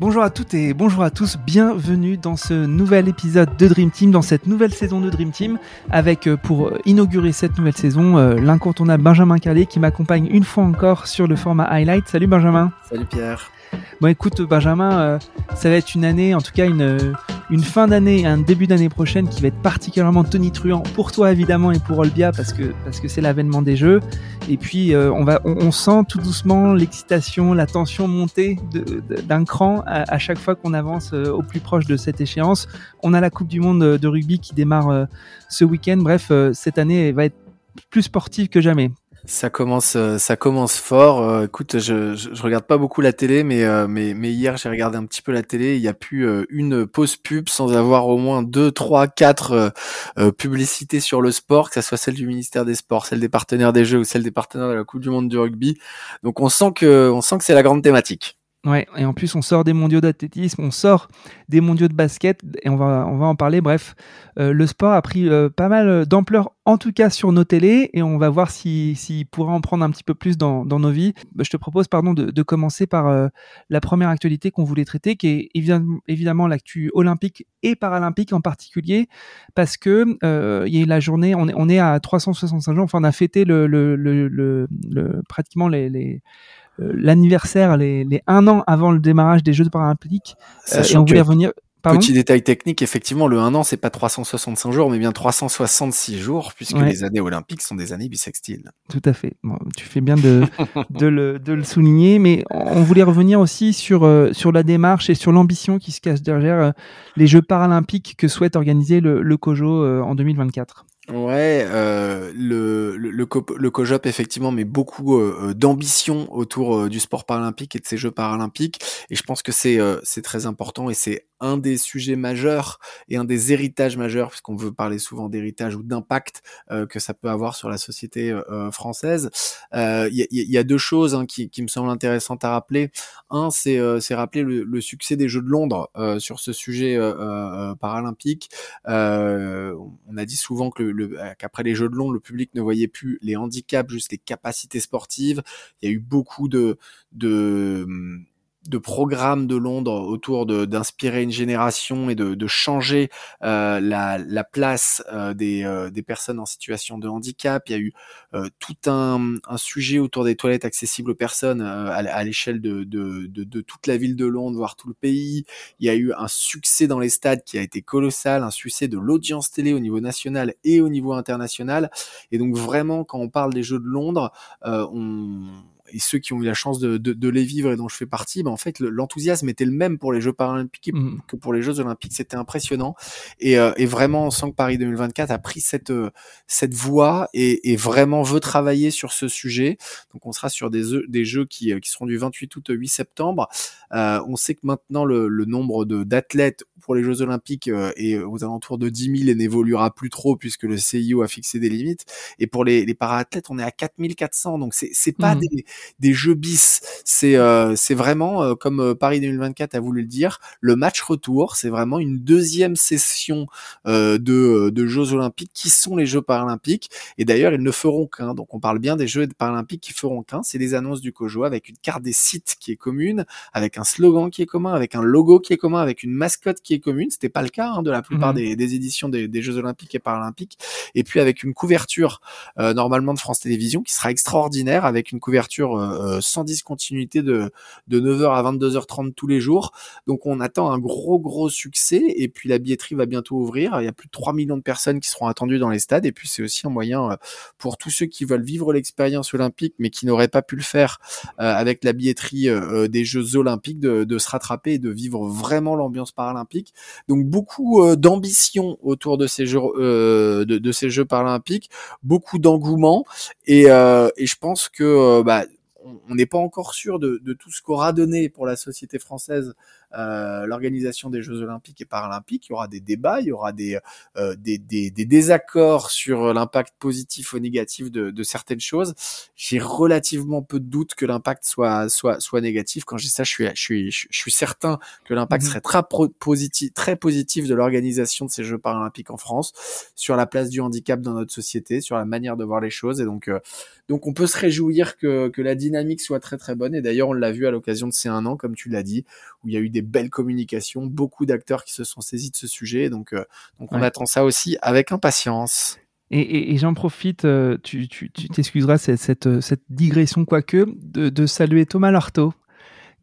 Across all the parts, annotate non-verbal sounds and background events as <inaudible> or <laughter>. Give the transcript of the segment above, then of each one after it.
Bonjour à toutes et bonjour à tous, bienvenue dans ce nouvel épisode de Dream Team, dans cette nouvelle saison de Dream Team, avec euh, pour inaugurer cette nouvelle saison euh, l'incontournable Benjamin Calais qui m'accompagne une fois encore sur le format Highlight. Salut Benjamin. Salut Pierre. Bon écoute Benjamin, euh, ça va être une année, en tout cas une, une fin d'année, un début d'année prochaine qui va être particulièrement tonitruant pour toi évidemment et pour Olbia parce que parce que c'est l'avènement des jeux. Et puis euh, on va, on, sent tout doucement l'excitation, la tension monter d'un cran à, chaque fois qu'on avance euh, au plus proche de cette échéance. On a la Coupe du Monde de rugby qui démarre ce week-end. Bref, cette année va être plus sportive que jamais. Ça commence, euh, ça commence fort. Euh, écoute, je, je, regarde pas beaucoup la télé, mais euh, mais, mais hier j'ai regardé un petit peu la télé. Il y a plus une pause pub sans avoir au moins deux, trois, quatre publicités sur le sport, que ce soit celle du ministère des Sports, celle des partenaires des Jeux ou celle des partenaires de la Coupe du Monde du rugby. Donc on sent que on sent que c'est la grande thématique. Ouais, et en plus on sort des mondiaux d'athlétisme, on sort des mondiaux de basket, et on va, on va en parler. Bref, euh, le sport a pris euh, pas mal d'ampleur, en tout cas sur nos télés, et on va voir s'il si, pourra en prendre un petit peu plus dans, dans nos vies. Bah, je te propose pardon, de, de commencer par euh, la première actualité qu'on voulait traiter, qui est évidemment, l'actu olympique et paralympique en particulier, parce que il y a eu la journée, on est, on est à 365 jours, enfin on a fêté le, le, le, le pratiquement les, les l'anniversaire, les, les, un an avant le démarrage des Jeux paralympiques. Euh, et on voulait revenir. Petit détail technique, effectivement, le 1 an, c'est pas 365 jours, mais bien 366 jours, puisque les années olympiques sont des années bissextiles. Tout à fait. tu fais bien de, de, le, de, le, souligner, mais on voulait revenir aussi sur, euh, sur la démarche et sur l'ambition qui se cache derrière les Jeux paralympiques que souhaite organiser le, le COJO en 2024. Ouais, euh, le, le, le, le, COJOP, effectivement, met beaucoup euh, euh, d'ambition autour euh, du sport paralympique et de ces Jeux paralympiques. Et je pense que c'est c'est très important et c'est un des sujets majeurs et un des héritages majeurs, puisqu'on veut parler souvent d'héritage ou d'impact que ça peut avoir sur la société française. Il y, y, a deux choses hein, qui, qui, me semblent intéressantes à rappeler. Un, c'est c'est rappeler le, le, succès des Jeux de Londres sur ce sujet paralympique. on a dit souvent le euh, qu'après les Jeux de Londres, le public ne voyait plus les handicaps, juste les capacités sportives. Il y a eu beaucoup de, de de programmes de Londres autour d'inspirer une génération et de, de changer euh, la, la, place euh, des, euh, des, personnes en situation de handicap. Il y a eu euh, tout un, un, sujet autour des toilettes accessibles aux personnes à, à l'échelle de, de, de, toute la ville de Londres, voire tout le pays. Il y a eu un succès dans les stades qui a été colossal, un succès de l'audience télé au niveau national et au niveau international. Et donc vraiment, quand on parle des Jeux de Londres, on et ceux qui ont eu la chance de, de, de les vivre et dont je fais partie, ben en fait l'enthousiasme était le même pour les Jeux paralympiques mmh. que pour les Jeux olympiques. C'était impressionnant et, euh, et, vraiment on sent que Paris 2024 a pris cette euh, cette voie et, et, vraiment veut travailler sur ce sujet. Donc on sera sur des, des Jeux qui, euh, qui seront du 28 août au 8 septembre. Euh, on sait que maintenant le, le nombre d'athlètes pour les Jeux Olympiques euh, est aux alentours de 10 000 et n'évoluera plus trop puisque le CIO a fixé des limites. Et pour les, les para-athlètes, on est à 4400. Donc c'est c'est pas mmh. des, des jeux bis. C'est euh, c'est vraiment euh, comme euh, Paris 2024 a voulu le dire, le match retour. C'est vraiment une deuxième session de de Jeux Olympiques qui sont les Jeux Paralympiques. Et d'ailleurs, ils ne feront qu'un. Donc on parle bien des Jeux Paralympiques qui feront qu'un. C'est des annonces du COJO avec une carte des sites qui est commune, avec un slogan qui est commun, avec un logo qui est commun, avec une mascotte qui est commune. C'était pas le cas hein, de la plupart mmh des, des, éditions des, des, Jeux Olympiques et Paralympiques. Et puis avec une couverture normalement de France Télévisions qui sera extraordinaire avec une couverture euh, sans discontinuité de, de 9h à 22h30 tous les jours. Donc on attend un gros gros succès et puis la billetterie va bientôt ouvrir. Il y a plus de 3 millions de personnes qui seront attendues dans les stades et puis c'est aussi un moyen euh, pour tous ceux qui veulent vivre l'expérience olympique mais qui n'auraient pas pu le faire euh, avec la billetterie des Jeux olympiques de, se rattraper et de vivre vraiment l'ambiance paralympique. Donc beaucoup d'ambition autour de ces jeux de, ces Jeux paralympiques, beaucoup d'engouement et, et je pense que bah, on n'est pas encore sûr de, tout ce qu'aura donné pour la société française euh, l'organisation des Jeux Olympiques et Paralympiques. Il y aura des débats, il y aura des, euh, des, des, des, désaccords sur l'impact positif ou négatif de, de certaines choses. J'ai relativement peu de doutes que l'impact soit, soit, soit négatif. Quand dis ça, je suis, je suis, je suis certain que l'impact mhm. serait très positif, très positif de l'organisation de ces Jeux Paralympiques en France, sur la place du handicap dans notre société, sur la manière de voir les choses. Et donc, euh, donc on peut se réjouir que, que la dynamique soit très très bonne. Et d'ailleurs, on l'a vu à l'occasion de ces un an, comme tu l'as dit, où il y a eu des belles communications, beaucoup d'acteurs qui se sont saisis de ce sujet. Donc, euh, donc on attend ça aussi avec impatience. Et, j'en profite, euh, tu t'excuseras cette, cette, cette, digression quoique, de, de saluer Thomas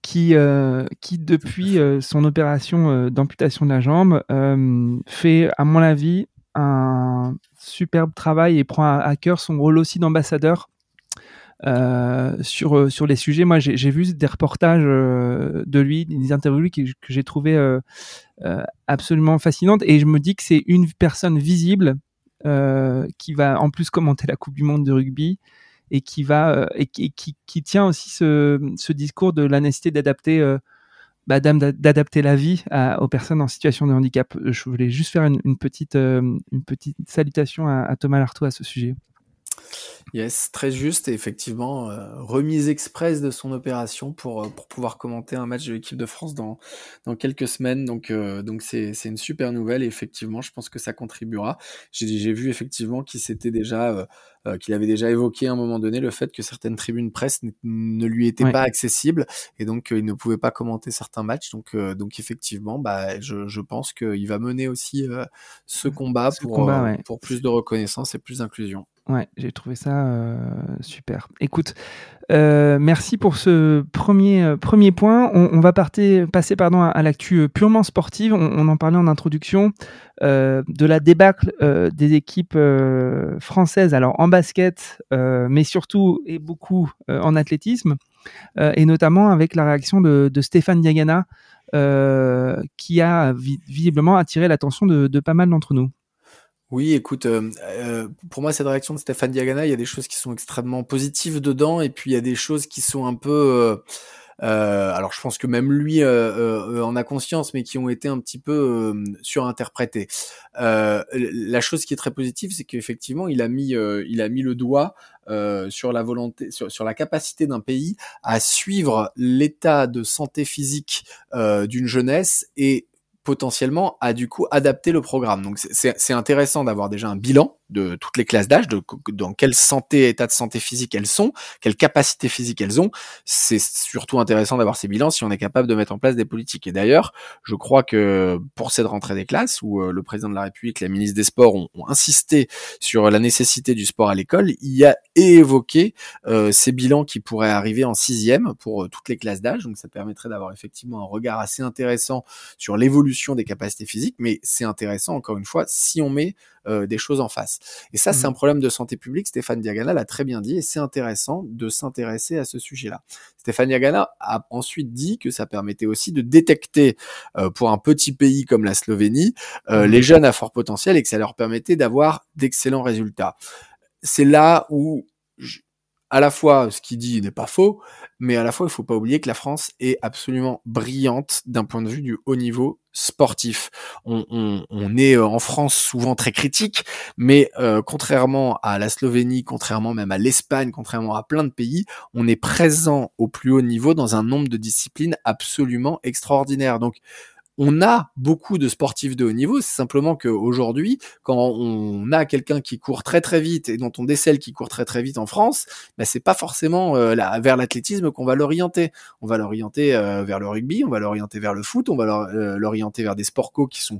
qui, euh, qui depuis son opération d'amputation de la jambe, fait, à mon avis, un superbe travail et prend à, cœur son rôle aussi d'ambassadeur euh, sur, euh, sur les sujets. Moi, j'ai vu des reportages euh, de lui, des interviews que, que j'ai trouvé absolument fascinantes. Et je me dis que c'est une personne visible qui va en plus commenter la Coupe du Monde de rugby et qui va et qui, qui, tient aussi ce, ce discours de la nécessité d'adapter bah, d'adapter la vie aux personnes en situation de handicap. Je voulais juste faire une, petite, une petite salutation à, à Thomas Lartaud à ce sujet. Yes, très juste et effectivement, euh, remise express de son opération pour, euh, pour pouvoir commenter un match de l'équipe de France dans, dans quelques semaines. Donc, euh, donc c'est, c'est une super nouvelle et effectivement, je pense que ça contribuera. J'ai, j'ai vu effectivement qu'il s'était déjà, qu'il avait déjà évoqué à un moment donné le fait que certaines tribunes presse ne lui étaient pas accessibles et donc il ne pouvait pas commenter certains matchs. Donc, donc effectivement, bah, je, je pense qu'il va mener aussi ce combat pour, pour plus de reconnaissance et plus d'inclusion. Ouais, j'ai trouvé ça euh, super. Écoute, euh, merci pour ce premier, euh, premier point. On, va partir, passer pardon, à, l'actu purement sportive. On, en parlait en introduction de la débâcle des équipes françaises, alors en basket, mais surtout et beaucoup en athlétisme, et notamment avec la réaction de, Stéphane Diagana, qui a visiblement attiré l'attention de pas mal d'entre nous. Oui, écoute, euh, euh, pour moi, cette réaction de Stéphane Diagana, il y a des choses qui sont extrêmement positives dedans, et puis il y a des choses qui sont un peu, euh, alors je pense que même lui en a conscience, mais qui ont été un petit peu surinterprétées. la chose qui est très positive, c'est qu'effectivement, il a mis, il a mis le doigt sur la volonté, sur la capacité d'un pays à suivre l'état de santé physique d'une jeunesse et potentiellement à du coup adapter le programme. Donc c'est intéressant d'avoir déjà un bilan de toutes les classes d'âge, de dans quelle santé, état de santé physique elles sont, quelle capacité physique elles ont. C'est surtout intéressant d'avoir ces bilans si on est capable de mettre en place des politiques. Et d'ailleurs, je crois que pour cette rentrée des classes, où euh, le président de la République, la ministre des Sports ont, insisté sur la nécessité du sport à l'école, il y a évoqué euh, ces bilans qui pourraient arriver en sixième pour euh, toutes les classes d'âge. Donc ça permettrait d'avoir effectivement un regard assez intéressant sur l'évolution des capacités physiques. Mais c'est intéressant, encore une fois, si on met euh, des choses en face. Et ça, c'est mmh. un problème de santé publique. Stéphane Diagana l'a très bien dit et c'est intéressant de s'intéresser à ce sujet-là. Stéphane Diagana a ensuite dit que ça permettait aussi de détecter euh, pour un petit pays comme la Slovénie euh, mmh. les jeunes à fort potentiel et que ça leur permettait d'avoir d'excellents résultats. C'est là où à la fois ce qu'il dit n'est pas faux, mais à la fois il faut pas oublier que la France est absolument brillante d'un point de vue du haut niveau sportif. On, est euh, en France souvent très critique, mais euh, contrairement à la Slovénie, contrairement même à l'Espagne, contrairement à plein de pays, on est présent au plus haut niveau dans un nombre de disciplines absolument extraordinaire. Donc on a beaucoup de sportifs de haut niveau. C'est simplement qu'aujourd'hui, quand on a quelqu'un qui court très très vite et dont on décèle qui court très très vite en France, bah, c'est pas forcément euh, vers l'athlétisme qu'on va l'orienter. On va l'orienter euh, vers le rugby, on va l'orienter vers le foot, on va euh, l'orienter vers des sports co qui sont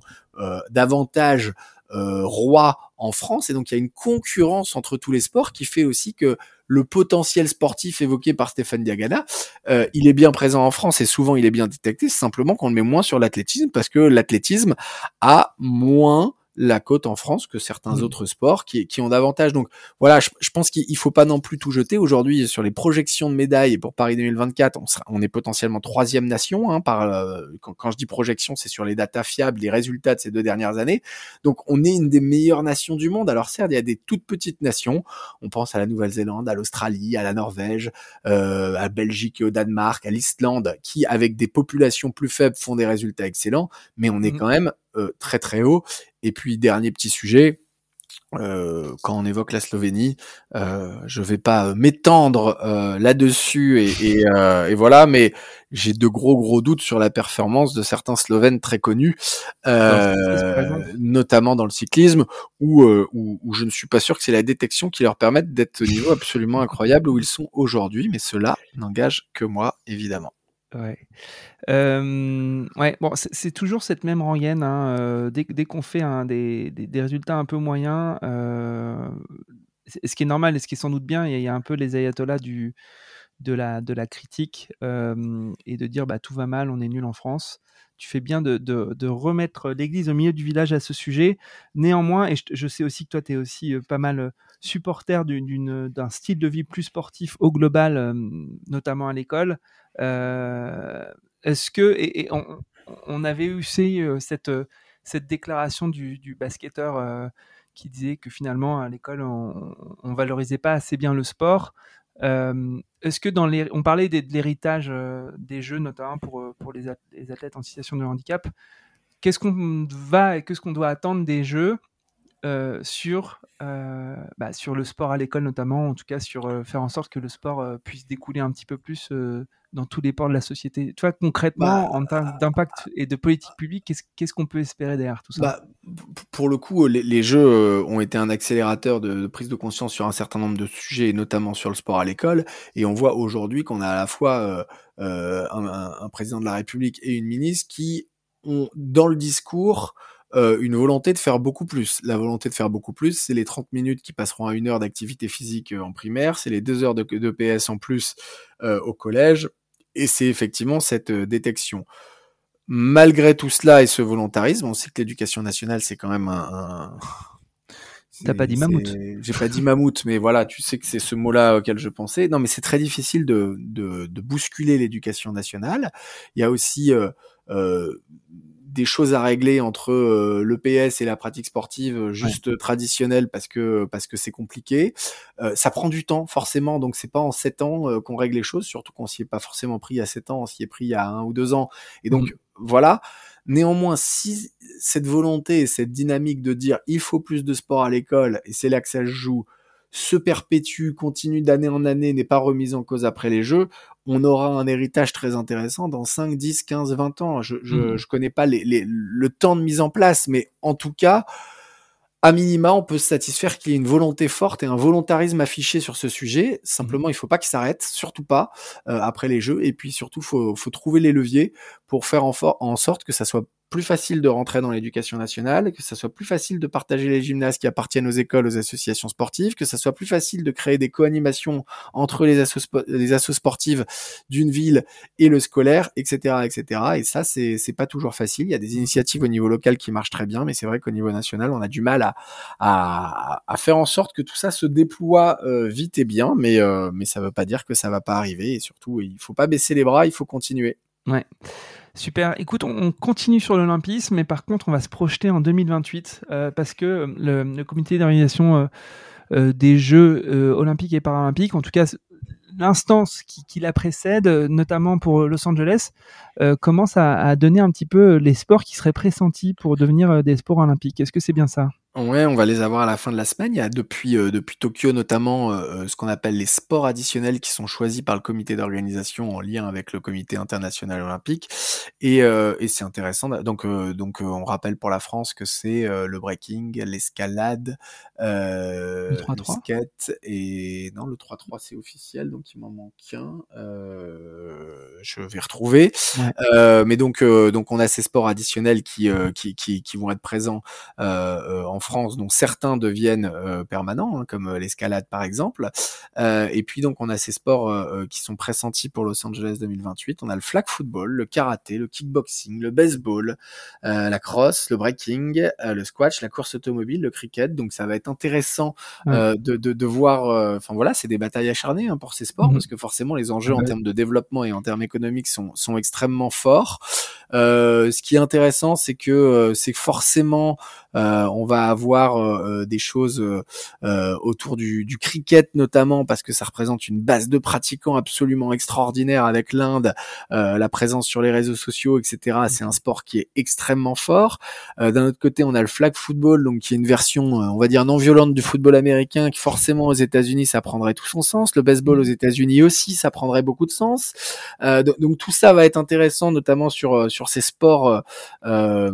davantage rois en France. Et donc il y a une concurrence entre tous les sports qui fait aussi que le potentiel sportif évoqué par Stéphane Diagana, euh, il est bien présent en France et souvent il est bien détecté, simplement qu'on le met moins sur l'athlétisme parce que l'athlétisme a moins la côte en France que certains mmh. autres sports qui, qui, ont davantage. Donc voilà, je, je pense qu'il faut pas non plus tout jeter. Aujourd'hui, sur les projections de médailles pour Paris 2024, on, sera, on est potentiellement troisième nation. Hein, par euh, quand, quand, je dis projection, c'est sur les datas fiables, les résultats de ces deux dernières années. Donc on est une des meilleures nations du monde. Alors certes, il y a des toutes petites nations. On pense à la Nouvelle-Zélande, à l'Australie, à la Norvège, euh, à Belgique et au Danemark, à l'Islande, qui avec des populations plus faibles font des résultats excellents. Mais on est mmh. quand même très très haut. Et puis dernier petit sujet, euh, quand on évoque la Slovénie, euh, je vais pas m'étendre euh, là-dessus et, et, <laughs> euh, et, voilà, mais j'ai de gros gros doutes sur la performance de certains Slovènes très connus, euh, notamment dans le cyclisme, où, où, où, je ne suis pas sûr que c'est la détection qui leur permette d'être au niveau absolument incroyable où ils sont aujourd'hui, mais cela n'engage que moi, évidemment. Ouais. Ouais, bon, c'est toujours cette même rengaine. Hein, dès, qu'on fait un, des, des, résultats un peu moyens, ce qui est normal et ce qui est sans doute bien, il y, a un peu les ayatollahs de, la, de la critique et de dire bah, tout va mal, on est nul en France. Tu fais bien de, de, de remettre l'église au milieu du village à ce sujet. Néanmoins, et je, je sais aussi que toi, tu es aussi pas mal supporter d'un style de vie plus sportif au global, notamment à l'école. Euh, est-ce que et, et on, avait eu cette cette déclaration du, du basketteur euh, qui disait que finalement à l'école on, on valorisait pas assez bien le sport. Euh, Est-ce que dans les, on parlait de, l'héritage euh, des jeux notamment pour pour les, athlètes en situation de handicap. Qu'est-ce qu'on va, qu'est-ce qu'on doit attendre des jeux euh, sur, euh, bah, sur le sport à l'école notamment, en tout cas sur euh, faire en sorte que le sport puisse découler un petit peu plus dans tous les ports de la société. Tu vois, concrètement, bah, en termes d'impact et de politique publique, qu'est-ce qu'on peut espérer derrière tout ça? Bah, Pour le coup, les, les, jeux ont été un accélérateur de, de, prise de conscience sur un certain nombre de sujets, notamment sur le sport à l'école, et on voit aujourd'hui qu'on a à la fois un, président de la République et une ministre qui ont, dans le discours, euh, une volonté de faire beaucoup plus. La volonté de faire beaucoup plus, c'est les 30 minutes qui passeront à une heure d'activité physique euh, en primaire, c'est les deux heures de, de PS en plus euh, au collège, et c'est effectivement cette détection. Malgré tout cela et ce volontarisme, on sait que l'éducation nationale, c'est quand même un... un... T'as pas dit mammouth J'ai pas dit mammouth, mais voilà, tu sais que c'est ce mot-là auquel je pensais. Non, mais c'est très difficile de, de, de bousculer l'éducation nationale. Il y a aussi euh, euh, des choses à régler entre euh, le PS et la pratique sportive euh, juste ouais. traditionnelle parce que parce que c'est compliqué. Euh, ça prend du temps forcément, donc c'est pas en sept ans euh, qu'on règle les choses, surtout qu'on s'y est pas forcément pris à sept ans, on s'y est pris à un ou deux ans. Et donc mmh. voilà. Néanmoins, si cette volonté et cette dynamique de dire il faut plus de sport à l'école et c'est là que ça se joue, se perpétue, continue d'année en année, n'est pas remise en cause après les jeux, on aura un héritage très intéressant dans 5, 10, 15, 20 ans. Je, je, mmh. je connais pas les, les, le temps de mise en place, mais en tout cas, à minima, on peut se satisfaire qu'il y ait une volonté forte et un volontarisme affiché sur ce sujet. Simplement, mmh. il faut pas qu'il s'arrête, surtout pas euh, après les jeux. Et puis surtout, faut, faut trouver les leviers pour faire en, sorte que ça soit plus facile de rentrer dans l'éducation nationale, que ça soit plus facile de partager les gymnases qui appartiennent aux écoles, aux associations sportives, que ça soit plus facile de créer des co-animations entre les assos, les sportives d'une ville et le scolaire, etc., etc. Et ça, c'est pas toujours facile. Il y a des initiatives au niveau local qui marchent très bien, mais c'est vrai qu'au niveau national, on a du mal à faire en sorte que tout ça se déploie euh, vite et bien, mais euh, mais ça veut pas dire que ça va pas arriver. Et surtout, il faut pas baisser les bras, il faut continuer. Ouais. Super. Écoute, on, continue sur l'olympisme, mais par contre, on va se projeter en 2028 euh, parce que le, comité d'organisation euh, euh, des Jeux olympiques et paralympiques, en tout cas l'instance qui, la précède, notamment pour Los Angeles, commence à, donner un petit peu les sports qui seraient pressentis pour devenir des sports olympiques. Est-ce que c'est bien ça? Ouais, on va les avoir à la fin de la semaine. Il y a depuis euh, depuis Tokyo notamment euh, ce qu'on appelle les sports additionnels qui sont choisis par le comité d'organisation en lien avec le comité international olympique. Et, euh, et c'est intéressant. Donc donc on rappelle pour la France que c'est le breaking, l'escalade, le 3 -3. le skate et non le 3-3 c'est officiel donc il m'en manque un. je vais retrouver. Ouais. mais donc donc on a ces sports additionnels qui qui, qui, qui vont être présents en France, dont certains deviennent euh, permanents, hein, comme euh, l'escalade par exemple. Euh, et puis donc on a ces sports euh, qui sont pressentis pour Los Angeles 2028. On a le flag football, le karaté, le kickboxing, le baseball, la crosse, le breaking, le squash, la course automobile, le cricket. Donc ça va être intéressant ouais. de, de, de, voir. Enfin voilà, c'est des batailles acharnées hein, pour ces sports mmh. parce que forcément les enjeux ouais. en termes de développement et en termes économiques sont, sont extrêmement forts. Ce qui est intéressant, c'est que c'est forcément on va avoir des choses autour du, du, cricket notamment parce que ça représente une base de pratiquants absolument extraordinaire avec l'Inde, la présence sur les réseaux sociaux, etc. C'est un sport qui est extrêmement fort. D'un autre côté, on a le flag football, donc qui est une version, on va dire non violente du football américain, qui forcément aux États-Unis ça prendrait tout son sens. Le baseball aux États-Unis aussi, ça prendrait beaucoup de sens. Euh, donc, tout ça va être intéressant, notamment sur euh, sur ces sports euh,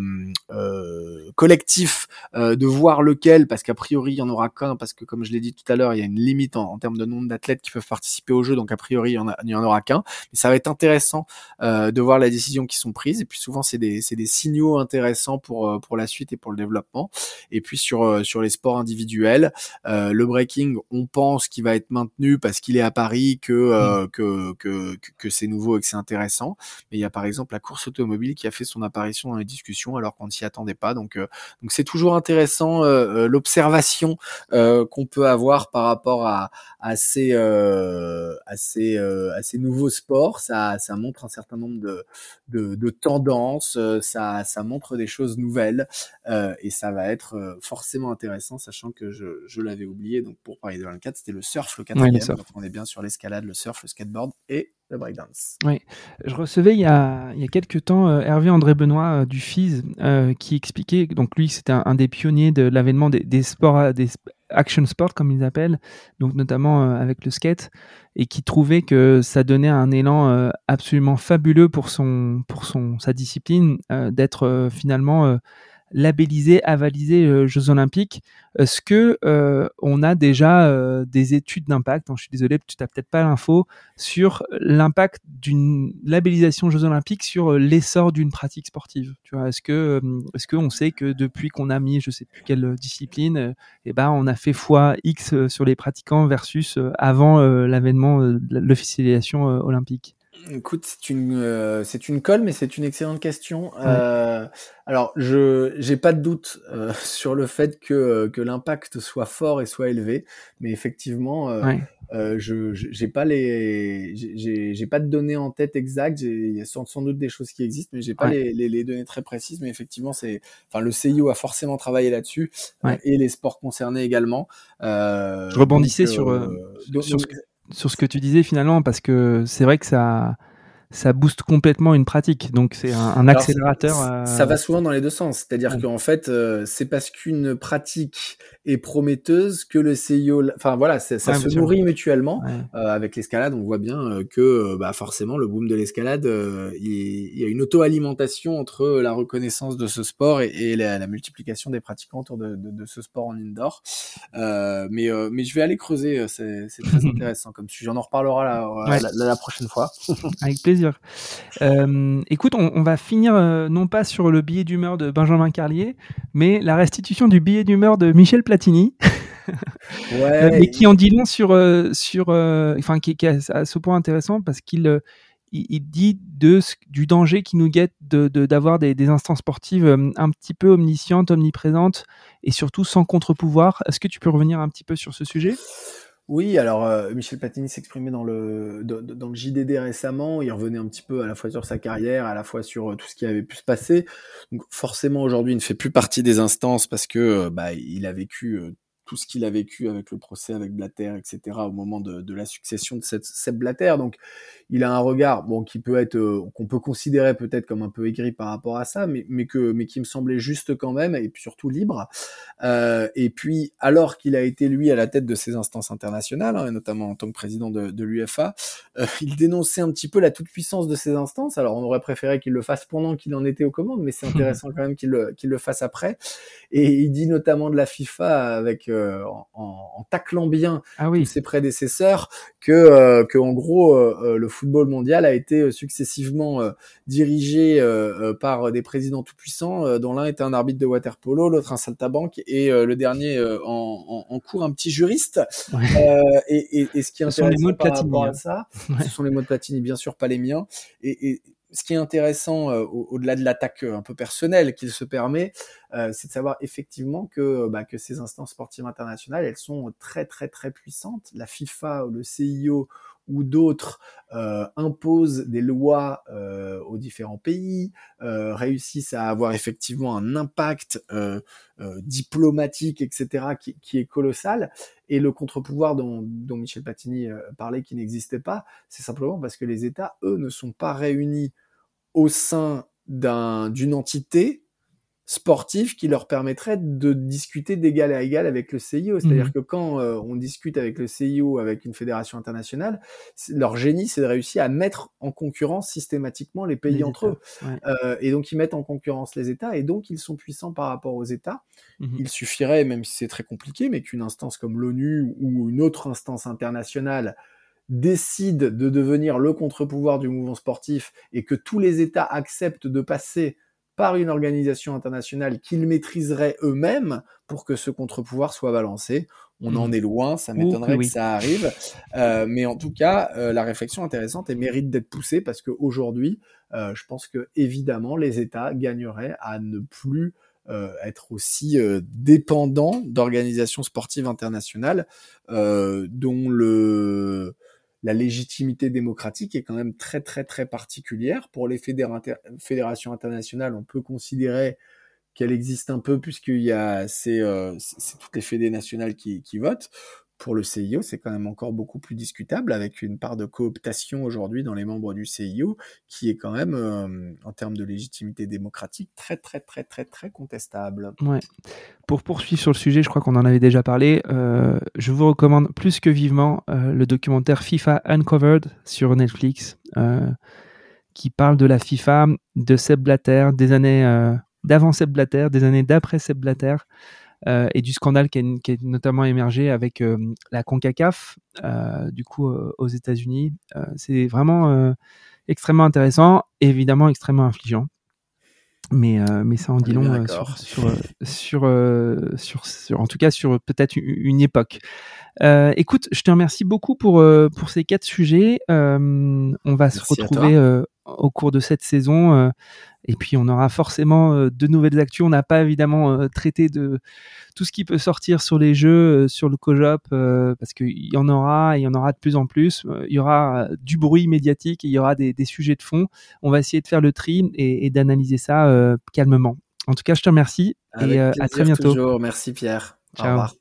collectifs, de voir lequel, parce qu'a priori il y en aura qu'un, parce que comme je l'ai dit tout à l'heure, il y a une limite en, termes de nombre d'athlètes qui peuvent participer au jeu, donc a priori il y en, y en aura qu'un. Mais ça va être intéressant de voir la décision qui sont prises. Et puis souvent c'est des c'est des signaux intéressants pour pour la suite et pour le développement. Et puis sur sur les sports individuels, le breaking, on pense qu'il va être maintenu parce qu'il est à Paris, que, euh, que, que, que c'est nouveau et que c'est intéressant. Mais il y a par exemple la course automobile qui a fait son apparition dans les discussions alors qu'on ne s'y attendait pas. Donc euh, donc c'est toujours intéressant euh, l'observation qu'on peut avoir par rapport à, à ces, à ces, à ces nouveaux sports. Ça, ça montre un certain nombre de, de, de tendances, ça, ça montre des choses nouvelles et ça va être forcément intéressant, sachant que je, je l'avais oublié. Donc pour Paris 2024, c'était le surf le quatrième. donc on est bien sur l'escalade, le surf, le skateboard et breakdance. Oui, je recevais il y a, il y a quelques temps euh, Hervé André Benoît euh, du FIS euh, qui expliquait, donc lui c'était un, des pionniers de l'avènement des, des, sports, des action sports comme ils appellent, donc notamment avec le skate, et qui trouvait que ça donnait un élan absolument fabuleux pour son, pour son sa discipline d'être finalement labellisé, avalisé euh, Jeux Olympiques. Est-ce que euh, on a déjà euh, des études d'impact hein, Je suis désolé, tu n'as peut-être pas l'info sur l'impact d'une labellisation Jeux Olympiques sur l'essor d'une pratique sportive? Tu vois, est-ce que est-ce qu'on sait que depuis qu'on a mis, je sais plus quelle discipline, eh ben on a fait fois X sur les pratiquants versus avant l'avènement de l'officialisation olympique? Écoute, c'est une euh, c'est une colle, mais c'est une excellente question. Euh, alors, je j'ai pas de doute euh, <laughs> sur le fait que que l'impact soit fort et soit élevé, mais effectivement, euh, je j'ai pas les j'ai j'ai pas de données en tête exactes. Il y a sans, doute des choses qui existent, mais j'ai pas les, les, les, données très précises. Mais effectivement, c'est enfin le CIO a forcément travaillé là-dessus et les sports concernés également. je rebondissais sur, sur ce que sur ce que tu disais finalement, parce que c'est vrai que ça, ça booste complètement une pratique. Donc c'est un, accélérateur. ça, va souvent dans les deux sens. C'est-à-dire qu'en fait, euh, c'est parce qu'une pratique est prometteuse que le CIO, enfin voilà, ça, se nourrit mutuellement. Euh, avec l'escalade, on voit bien euh, que bah, forcément le boom de l'escalade, il, y a une auto-alimentation entre la reconnaissance de ce sport et, la, multiplication des pratiquants autour de, de, ce sport en indoor. mais mais je vais aller creuser. C'est très <laughs> intéressant comme sujet. On en reparlera la, la, la prochaine fois. avec plaisir. Euh, écoute, on, va finir euh, non pas sur le billet d'humeur de Benjamin Carlier, mais la restitution du billet d'humeur de Michel Platini. <laughs> ouais. mais qui en dit long sur, euh, sur enfin, qui, est à ce point intéressant parce qu'il il, dit de, du danger qui nous guette d'avoir de, des, des, instances sportives un petit peu omniscientes, omniprésentes et surtout sans contre-pouvoir. Est-ce que tu peux revenir un petit peu sur ce sujet? Oui, alors euh, Michel Platini s'exprimait dans le dans, le JDD récemment. Il revenait un petit peu à la fois sur sa carrière, à la fois sur euh, tout ce qui avait pu se passer. Donc forcément aujourd'hui, il ne fait plus partie des instances parce que euh, bah, il a vécu tout ce qu'il a vécu avec le procès avec Blatter, etc. au moment de, de la succession de cette Seb Blatter. Donc il a un regard bon qui peut être euh, qu'on peut considérer peut-être comme un peu aigri par rapport à ça, mais mais que mais qui me semblait juste quand même et surtout libre. Euh, et puis alors qu'il a été lui à la tête de ces instances internationales, hein, et notamment en tant que président de, de l'UFA, euh, <laughs> il dénonçait un petit peu la toute puissance de ces instances. Alors on aurait préféré qu'il le fasse pendant qu'il en était aux commandes, mais c'est <laughs> intéressant quand même qu'il le qu'il le fasse après. Et il dit notamment de la FIFA avec euh, en, en, taclant bien ah oui. ses prédécesseurs que euh, que en gros le football mondial a été euh, successivement euh, dirigé euh, par des présidents tout puissants, dont l'un était un arbitre de water polo, l'autre un saltabanque et le dernier en, en, cours un petit juriste. Et, et, et, ce qui est intéressant par rapport à hein. ce sont les mots de Platini, bien sûr, pas les miens. Et, et ce qui est intéressant au-delà de l'attaque un peu personnelle qu'il se permet, c'est de savoir effectivement que, bah, que ces instances sportives internationales, elles sont très très très puissantes. La FIFA, le CIO d'autres euh, imposent des lois euh, aux différents pays, réussissent à avoir effectivement un impact diplomatique, etc., qui, est colossal. Et le contre-pouvoir dont, Michel Platini parlait, qui n'existait pas, c'est simplement parce que les États, eux, ne sont pas réunis au sein d'une entité sportif qui leur permettrait de discuter d'égal à égal avec le CIO. C'est-à-dire mmh. que quand euh, on discute avec le CIO, avec une fédération internationale, leur génie, c'est de réussir à mettre en concurrence systématiquement les pays entre eux. Euh, et donc, ils mettent en concurrence les États, et donc ils sont puissants par rapport aux États. Mmh Il suffirait, même si c'est très compliqué, mais qu'une instance comme l'ONU ou une autre instance internationale décide de devenir le contre-pouvoir du mouvement sportif et que tous les États acceptent de passer par une organisation internationale qu'ils maîtriseraient eux-mêmes pour que ce contre-pouvoir soit balancé. On en mmh. est loin, ça m'étonnerait que, ça arrive. Euh, mais en tout cas, euh, la réflexion intéressante et mérite d'être poussée parce qu'aujourd'hui, euh, je pense que évidemment, les États gagneraient à ne plus être aussi dépendants d'organisations sportives internationales dont le la légitimité démocratique est quand même très très très particulière. Pour les fédérations internationales, on peut considérer qu'elle existe un peu puisqu'il y a c'est euh, toutes les fédérations nationales qui votent pour le CIO, c'est quand même encore beaucoup plus discutable avec une part de cooptation aujourd'hui dans les membres du CIO qui est quand même, euh, en termes de légitimité démocratique, très, très, très, très, très contestable. Ouais. Pour poursuivre sur le sujet, je crois qu'on en avait déjà parlé. Euh, je vous recommande plus que vivement euh, le documentaire FIFA Uncovered sur Netflix qui parle de la FIFA, de Seb Blatter, des années d'avant Seb Blatter, des années d'après Seb Blatter. Euh, et du scandale qui est, notamment émergé avec euh, la CONCACAF, euh, du coup aux États-Unis. c'est vraiment extrêmement intéressant, évidemment extrêmement infligeant. Mais, mais ça en dit long sur, sur, sur, sur, en tout cas sur peut-être une, époque. écoute, je te remercie beaucoup pour, pour ces quatre sujets. on va se retrouver au cours de cette saison et puis on aura forcément euh, de nouvelles actions. On n'a pas évidemment euh, traité de tout ce qui peut sortir sur les jeux, euh, sur le COJOP, parce qu'il y en aura, et il y en aura de plus en plus. Il y aura du bruit médiatique, et il y aura des, sujets de fond. On va essayer de faire le tri et, d'analyser ça calmement. En tout cas, je te remercie et à très bientôt. Toujours. Merci Pierre. Ciao. Au revoir.